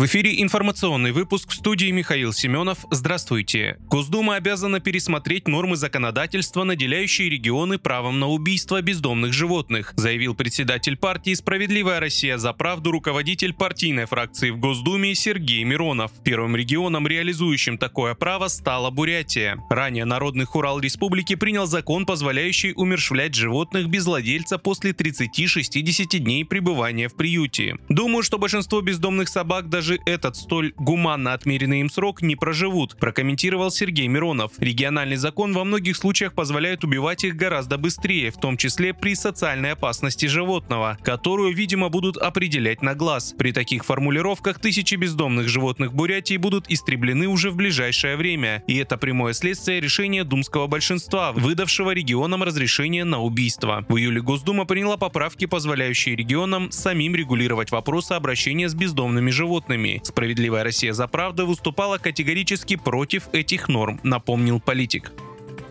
В эфире информационный выпуск в студии Михаил Семенов. Здравствуйте. Госдума обязана пересмотреть нормы законодательства, наделяющие регионы правом на убийство бездомных животных, заявил председатель партии «Справедливая Россия за правду» руководитель партийной фракции в Госдуме Сергей Миронов. Первым регионом, реализующим такое право, стала Бурятия. Ранее Народный хурал республики принял закон, позволяющий умершвлять животных без владельца после 30-60 дней пребывания в приюте. Думаю, что большинство бездомных собак даже даже этот столь гуманно отмеренный им срок не проживут, прокомментировал Сергей Миронов. Региональный закон во многих случаях позволяет убивать их гораздо быстрее, в том числе при социальной опасности животного, которую, видимо, будут определять на глаз. При таких формулировках тысячи бездомных животных Бурятии будут истреблены уже в ближайшее время, и это прямое следствие решения думского большинства, выдавшего регионам разрешение на убийство. В июле Госдума приняла поправки, позволяющие регионам самим регулировать вопросы обращения с бездомными животными животными. Справедливая Россия за правду выступала категорически против этих норм, напомнил политик.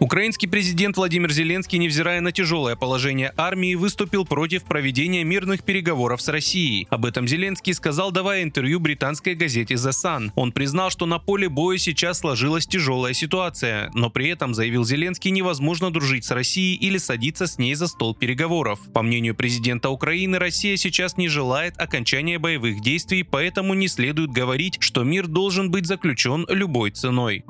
Украинский президент Владимир Зеленский, невзирая на тяжелое положение армии, выступил против проведения мирных переговоров с Россией. Об этом Зеленский сказал, давая интервью британской газете The Sun. Он признал, что на поле боя сейчас сложилась тяжелая ситуация, но при этом, заявил Зеленский, невозможно дружить с Россией или садиться с ней за стол переговоров. По мнению президента Украины, Россия сейчас не желает окончания боевых действий, поэтому не следует говорить, что мир должен быть заключен любой ценой.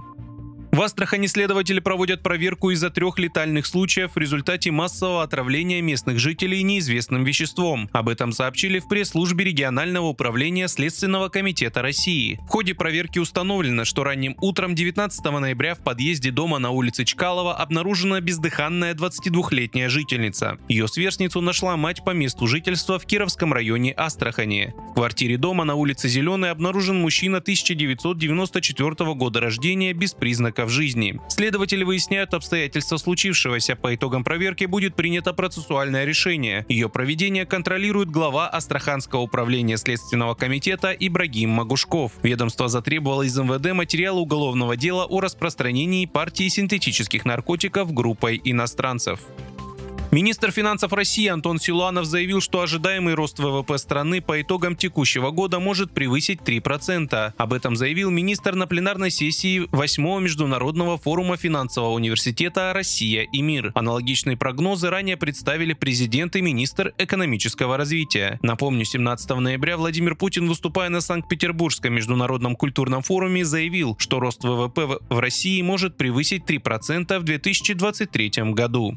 В Астрахани следователи проводят проверку из-за трех летальных случаев в результате массового отравления местных жителей неизвестным веществом. Об этом сообщили в пресс-службе регионального управления Следственного комитета России. В ходе проверки установлено, что ранним утром 19 ноября в подъезде дома на улице Чкалова обнаружена бездыханная 22-летняя жительница. Ее сверстницу нашла мать по месту жительства в Кировском районе Астрахани. В квартире дома на улице Зеленой обнаружен мужчина 1994 года рождения без признаков в жизни. Следователи выясняют обстоятельства случившегося. По итогам проверки будет принято процессуальное решение. Ее проведение контролирует глава Астраханского управления Следственного комитета Ибрагим Магушков. Ведомство затребовало из МВД материалы уголовного дела о распространении партии синтетических наркотиков группой иностранцев. Министр финансов России Антон Силуанов заявил, что ожидаемый рост ВВП страны по итогам текущего года может превысить 3%. Об этом заявил министр на пленарной сессии 8 Международного форума финансового университета «Россия и мир». Аналогичные прогнозы ранее представили президент и министр экономического развития. Напомню, 17 ноября Владимир Путин, выступая на Санкт-Петербургском международном культурном форуме, заявил, что рост ВВП в России может превысить 3% в 2023 году.